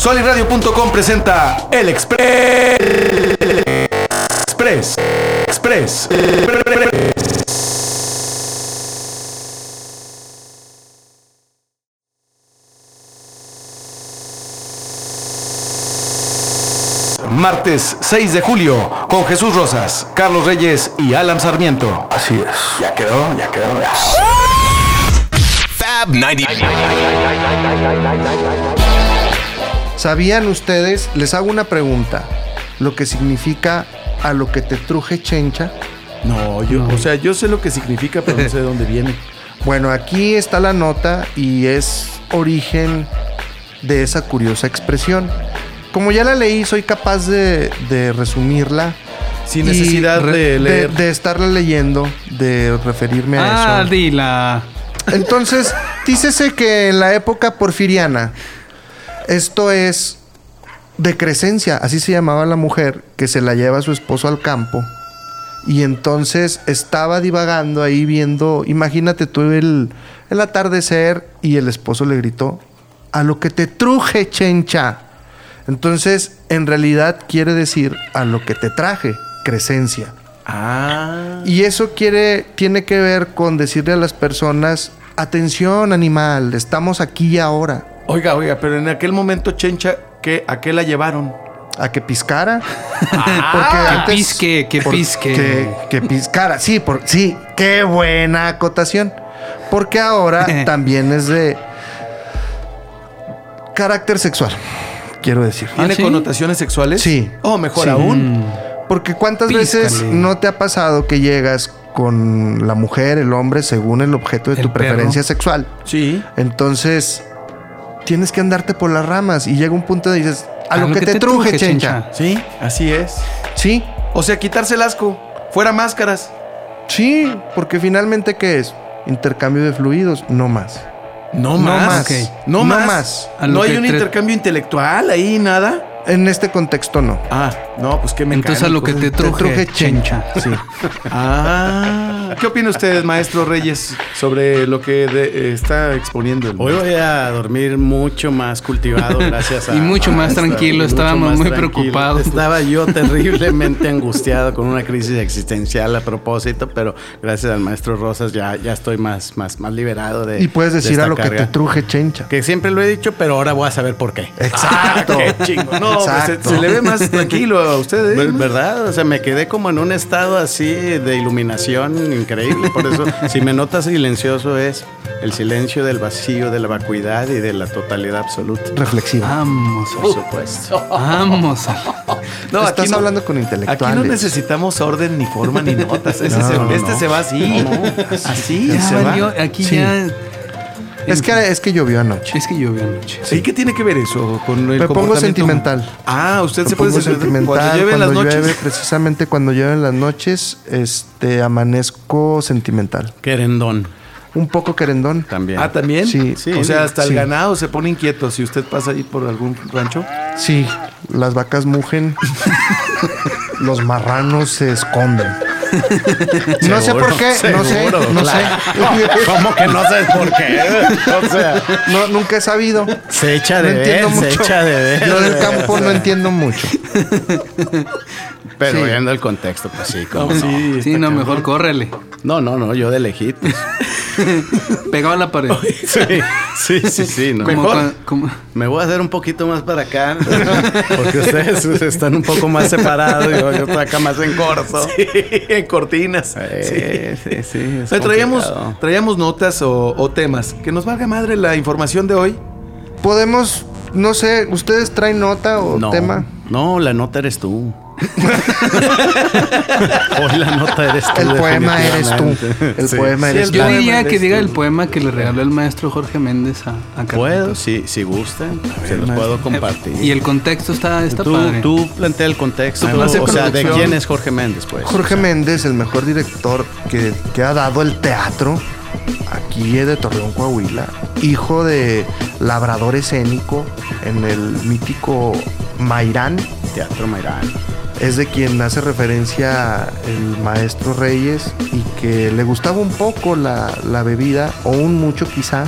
Soliradio.com presenta El Express. Express. Express. Martes 6 de julio con Jesús Rosas, Carlos Reyes y Alan Sarmiento. Así es. Ya quedó, ya quedó. Fab 90. ¿Sabían ustedes? Les hago una pregunta. Lo que significa a lo que te truje chencha. No, yo, o sea, yo sé lo que significa, pero no sé de dónde viene. Bueno, aquí está la nota y es origen de esa curiosa expresión. Como ya la leí, soy capaz de, de resumirla. Sin necesidad re- de leer. de estarla leyendo, de referirme a Ah, eso. dila. Entonces, dícese que en la época porfiriana, esto es decrescencia, así se llamaba la mujer que se la lleva a su esposo al campo. Y entonces estaba divagando ahí viendo, imagínate tú el, el atardecer y el esposo le gritó, a lo que te truje, chencha. Entonces, en realidad quiere decir a lo que te traje, crecencia. Ah. Y eso quiere, tiene que ver con decirle a las personas, atención animal, estamos aquí y ahora. Oiga, oiga, pero en aquel momento, Chencha, ¿qué, ¿a qué la llevaron? A que piscara. Ah, que pisque, que por- pisque. Que, que piscara. Sí, por, sí, qué buena acotación. Porque ahora también es de carácter sexual, quiero decir. ¿Tiene sí? connotaciones sexuales? Sí. Oh, mejor Sí. aún. Porque cuántas Píscale. veces no te ha pasado que llegas con la mujer, el hombre, según el objeto de El tu perro. preferencia sexual. Sí. Entonces, tienes que andarte por las ramas y llega un punto donde dices, a, lo, que, te, truje, chencha. Sí, así es. Sí, O sea, quitarse el asco. Fuera máscaras. sí, porque finalmente, ¿qué es? Intercambio de fluidos, no más. No No más. más. Ok. No, No más. No hay un intercambio intelectual ahí, nada. En este contexto, no. Ah, no, pues qué mecánico. Entonces a lo que te truje, truje chencha. Sí. Ah. ¿Qué opina usted, maestro Reyes, sobre lo que de- eh, está exponiendo el Hoy voy a dormir mucho más cultivado gracias a... Y mucho más tranquilo, estábamos más muy tranquilo. preocupados. Estaba yo terriblemente angustiado con una crisis existencial a propósito, pero gracias al maestro Rosas ya, ya estoy más, más, más liberado de Y puedes de decir esta a lo que te truje chencha. Que siempre lo he dicho, pero ahora voy a saber por qué. Exacto. Qué chingo. No, pues, se, le ve más tranquilo a usted. ¿eh? Ver- ¿Verdad? O sea, me quedé como en un estado así de iluminación increíble. Por eso, si me notas silencioso, es el silencio del vacío, de la vacuidad y de la totalidad absoluta. Reflexiva. Vamos, Por supuesto. vamos. No, Estás aquí no- hablando con Aquí intelectuales. no necesitamos orden, ni forma, ni notas. Ese No, se- no, este no. se va así. Así, Ya se va. aquí Sí. ya. Es que, es que llovió anoche. Es que llovió anoche. ¿Y qué tiene que ver eso con el Me pongo sentimental. Ah, usted se Me sentir sentimental cuando llueve en las noches. llueve, precisamente cuando llueve en las noches, este amanezco sentimental. Querendón Un poco querendón. también. Ah, también. Sí. Sí. O sea, hasta Sí. el ganado se pone inquieto si usted pasa ahí por algún rancho. Sí, las vacas mugen. los marranos se esconden. No sé por qué, no sé, no claro. sé. ¿Cómo que no sabes por qué? O sea, No, nunca he sabido. se echa No de ver, entiendo se mucho. echa de ver. Yo del campo no entiendo mucho. Pero Sí. viendo el contexto, pues sí, como no. Sí, Sí, no, mejor córrele. No, no, no, yo de lejitos. Pegado a la pared. Sí, sí, sí, sí. No. Mejor. cua- como- Me voy a hacer un poquito más para acá, porque ustedes están un poco más separados y yo yo estoy acá más en corto. Sí, en cortinas. Eh, sí, sí, O sea, traíamos, traíamos notas o, o temas. Que nos valga madre la información de hoy. Podemos, no sé, ¿ustedes traen nota o No, tema? no, la nota eres tú. Hoy la nota eres tú. El poema eres tú. El Sí. poema Sí, eres el tú. Yo diría que diga tú. el poema que le regaló el maestro Jorge Méndez a, a Puedo, si, si gustan, se los puedo compartir. Y el contexto está, está tú, padre. tú plantea el contexto, o sea, ¿de quién es Jorge Méndez, pues? Jorge Méndez, el mejor director que, que ha dado el teatro aquí de Torreón, Coahuila, hijo de labrador escénico en el mítico Mairán, Teatro Mairán. Es de quien hace referencia el maestro Reyes y que le gustaba un poco la, la bebida, o un mucho quizá,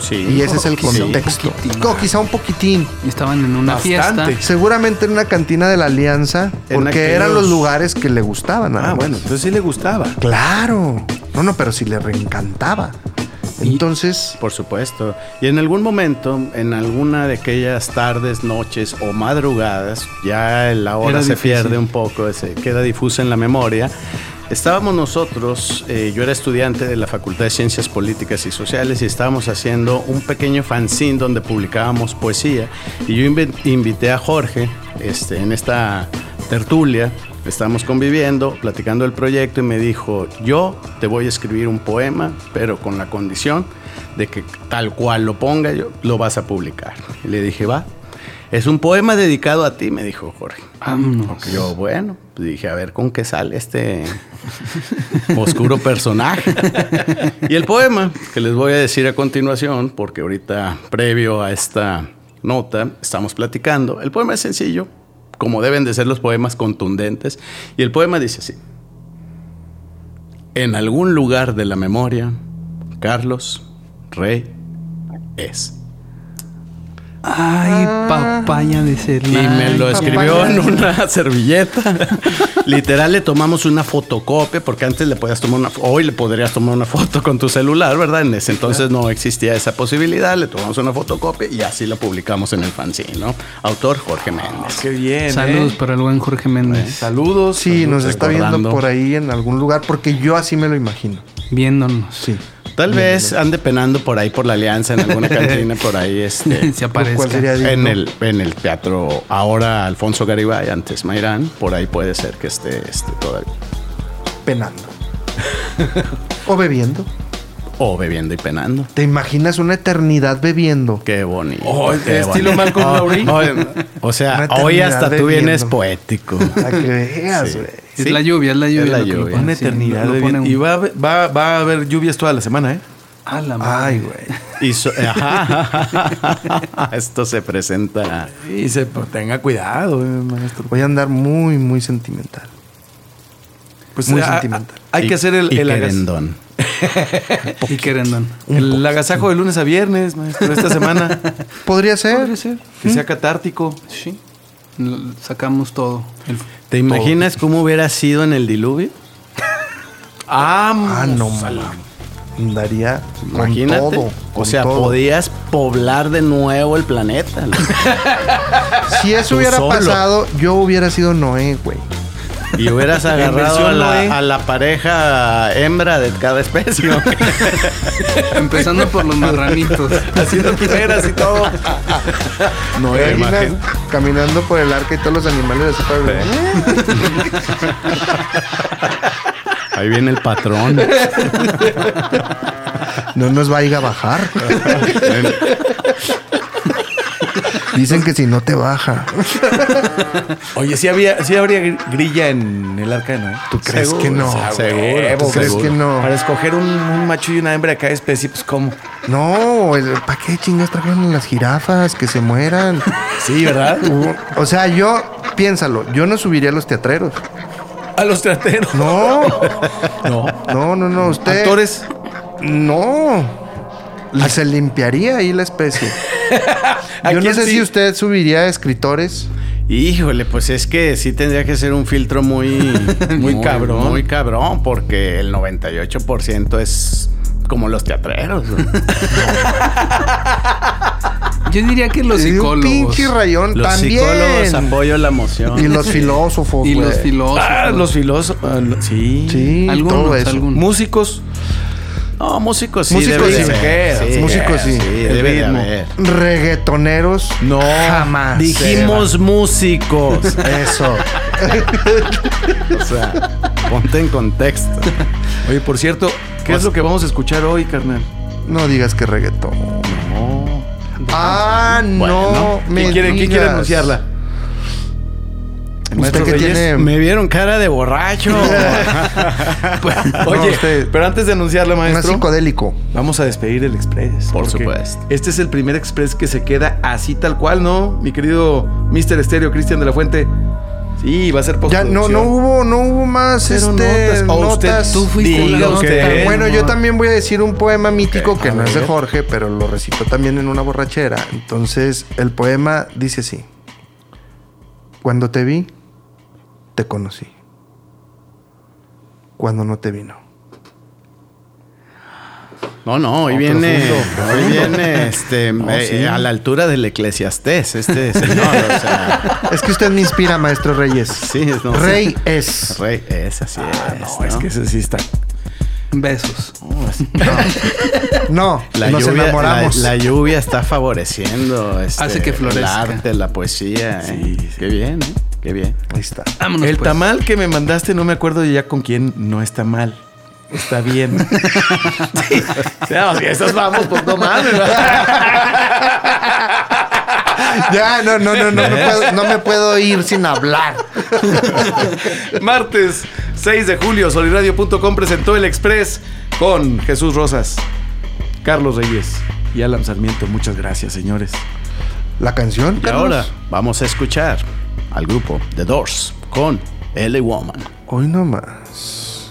Sí. Y ese es el Quizá un contexto. poquitín. O quizá un poquitín. Y estaban en una Bastante. fiesta. Seguramente en una cantina de la Alianza, En porque aquellos- eran los lugares que le gustaban. Ah, más. bueno, entonces sí le gustaba. Claro. No, no, pero sí le reencantaba. Entonces, Por supuesto. Y en algún momento, en alguna de aquellas tardes, noches o madrugadas, ya la hora se difícil. pierde un poco, se queda difusa en la memoria. Estábamos nosotros, eh, yo era estudiante de la Facultad de Ciencias Políticas y Sociales y estábamos haciendo un pequeño fanzine donde publicábamos poesía. Y yo invi- invité a Jorge este, en esta tertulia, estábamos conviviendo, platicando el proyecto y me dijo, yo te voy a escribir un poema, pero con la condición de que tal cual lo ponga yo, lo vas a publicar. Y le dije, va. Es un poema dedicado a ti, me dijo Jorge. Vámonos. Yo, bueno, pues dije, a ver con qué sale este oscuro personaje. y el poema que les voy a decir a continuación, porque ahorita, previo a esta nota, estamos platicando. El poema es sencillo, como deben de ser los poemas contundentes. Y el poema dice así. En algún lugar de la memoria, Carlos Rey es. Ay, papaya de ser. Y me lo escribió papaya. en una servilleta. Literal le tomamos una fotocopia, porque antes le podías tomar una, hoy le podrías tomar una foto con tu celular, ¿verdad? En ese entonces no existía esa posibilidad, le tomamos una fotocopia y así la publicamos en el fanzine, ¿no? Autor Jorge Méndez. Qué bien. Saludos ¿eh? para el buen Jorge Méndez. Saludos. sí, nos está viendo por ahí en algún lugar, porque yo así me lo imagino. Viéndonos. Sí. Tal vez ande penando por ahí por la alianza en alguna cantina por ahí este Se aparezca. ¿Cuál sería digno? en el en el teatro ahora Alfonso Garibay antes Mairán por ahí puede ser que esté este todavía penando. o bebiendo. O bebiendo y penando. ¿Te imaginas una eternidad bebiendo? Qué bonito. Oh, qué estilo bonito. Malcolm Oh, Lowry. oh, o sea, hoy hasta tú vienes poético. Para que veas, Sí. güey. Es Sí. la lluvia, es la lluvia. Es la lluvia. Una eternidad. un- Y va, a haber- va, va a haber lluvias toda la semana, ¿eh? Ah, la madre. Ay, güey. Y so- ajá. esto se presenta. Y se pues, tenga cuidado, eh, maestro. Voy a andar muy, muy sentimental. Pues Muy a- a- sentimental. Hay y- que hacer el, y el, querendón. Y querendón. el agasajo de lunes a viernes, maestro, esta semana. Podría ser. Podría ser. Que sea catártico. Sí. Sacamos todo. El- ¿Te imaginas cómo hubiera sido en el diluvio? Ah, no, mames. Andaría con Imagínate. todo. o sea, todo. podías poblar de nuevo el planeta. ¿no? Si eso Tú hubiera solo. pasado, yo hubiera sido Noé, güey. Y hubieras agarrado a la, a la pareja hembra de cada especie. ¿no? Empezando por los marranitos. Haciendo primeras y todo. No, ¿Te imaginas imaginas? caminando por el arca y todos los animales así para Ahí viene el patrón. No nos va a ir a bajar. Dicen que si no te baja. Oye, sí, había, sí habría gr- grilla en el arca Noé. ¿Tú crees que no? Seguro. ¿Tú crees seguro. que no? Para escoger un, un macho y una hembra de cada especie, pues ¿cómo? No, ¿para qué chingas trajeron las jirafas? Que se mueran. Sí, ¿verdad? O sea, yo, piénsalo, yo no subiría a los teatreros. A los trateros. No, No. no, no, no. Usted. Actores. No. Y se limpiaría ahí la especie. ¿A Yo no sé sí? si usted subiría a escritores. Híjole, pues es que sí tendría que ser un filtro muy, Muy cabrón. Muy cabrón, porque el 98% es como los teatreros. Yo diría que los Y un psicólogos. pinche rayón Los también. psicólogos apoyo la emoción. Y los filósofos, Y los filósofos. Ah, los filósofos. ah, sí. Sí, Algunos, todo eso. algunos. Músicos. No, músicos sí. Músicos sí. Músicos sí. Sí, El de. Reggaetoneros. No. Jamás. Dijimos músicos. Eso. o sea, ponte en contexto. Oye, por cierto, ¿qué es lo que vamos a escuchar hoy, carnal? No digas que reggaetón. No. Ah, no. Bueno, me ¿Quién quiere, quién quiere anunciarla? Me vieron cara de borracho. Oye, usted- pero antes de anunciarla, Más maestro, psicodélico. vamos a despedir el Express. Por supuesto. Este es el primer Express que se queda así tal cual, ¿no? Mi querido Mr. Estéreo Cristian de la Fuente. Sí, va a ser Ya no, no hubo, no hubo más Pero este, notas. O usted-. Tú fuiste Diga la nota. usted. Bueno, yo también voy a decir un poema mítico que no es de. Jorge, pero lo recito también en una borrachera. Entonces, el poema dice así. Cuando te vi, te conocí. Cuando no te vi, no. No, hoy viene, profundo, hoy viene este, No, eh, sí. a la altura del eclesiastés, este señor. o sea, Es que usted me inspira, maestro Reyes. sí, es, no, Rey es. Rey, es así es. Ah, No, es que ese sí está. Besos. No, La nos lluvia, enamoramos. La, la lluvia está favoreciendo este, Hace que el florezca. arte, la poesía. ¿eh? Sí, sí. Qué bien, ¿eh? Qué bien. Ahí está. Vámonos, el pues. tamal que me mandaste, no me acuerdo ya con quién, no está mal. Está bien. sí. No, si estos vamos, pues no mames. Ya, no, no, no, no, me puedo, no me puedo ir sin hablar. Martes 6 de julio, soliradio.com presentó el Express con Jesús Rosas, Carlos Reyes y Alan Sarmiento. Muchas gracias, señores. La canción. Y Carlos? ahora vamos a escuchar al grupo The Doors con LA Woman. Hoy no más.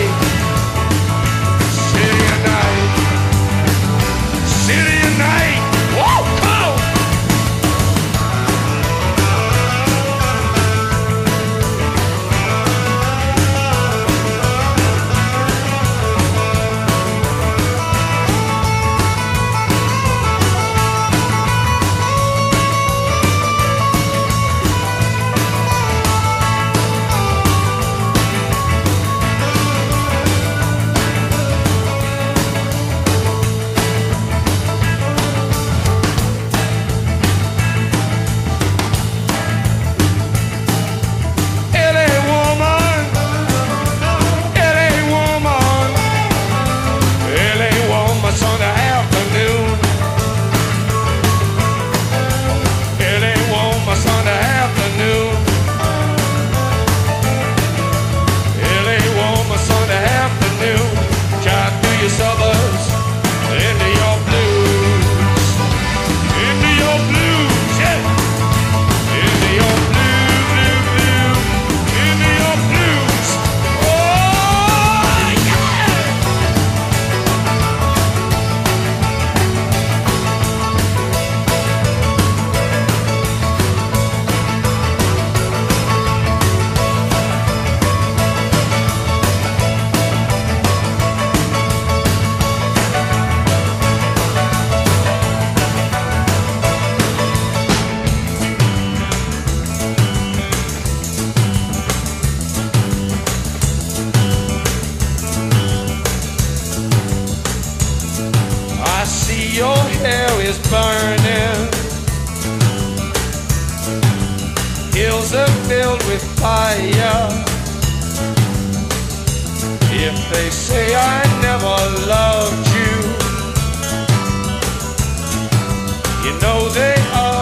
way. Is burning. Hills are filled with fire. If they say I never loved you, you know they are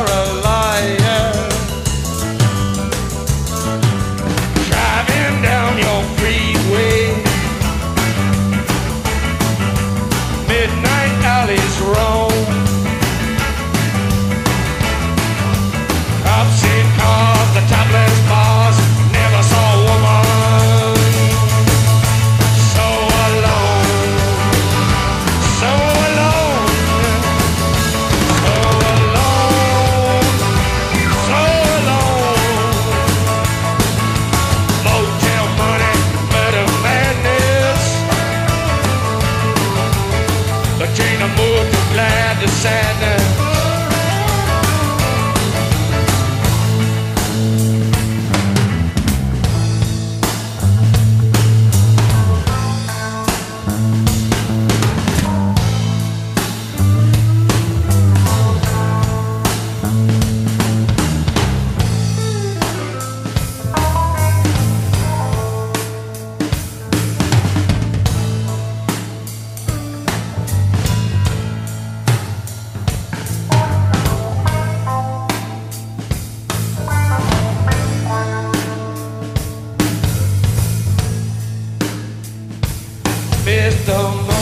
the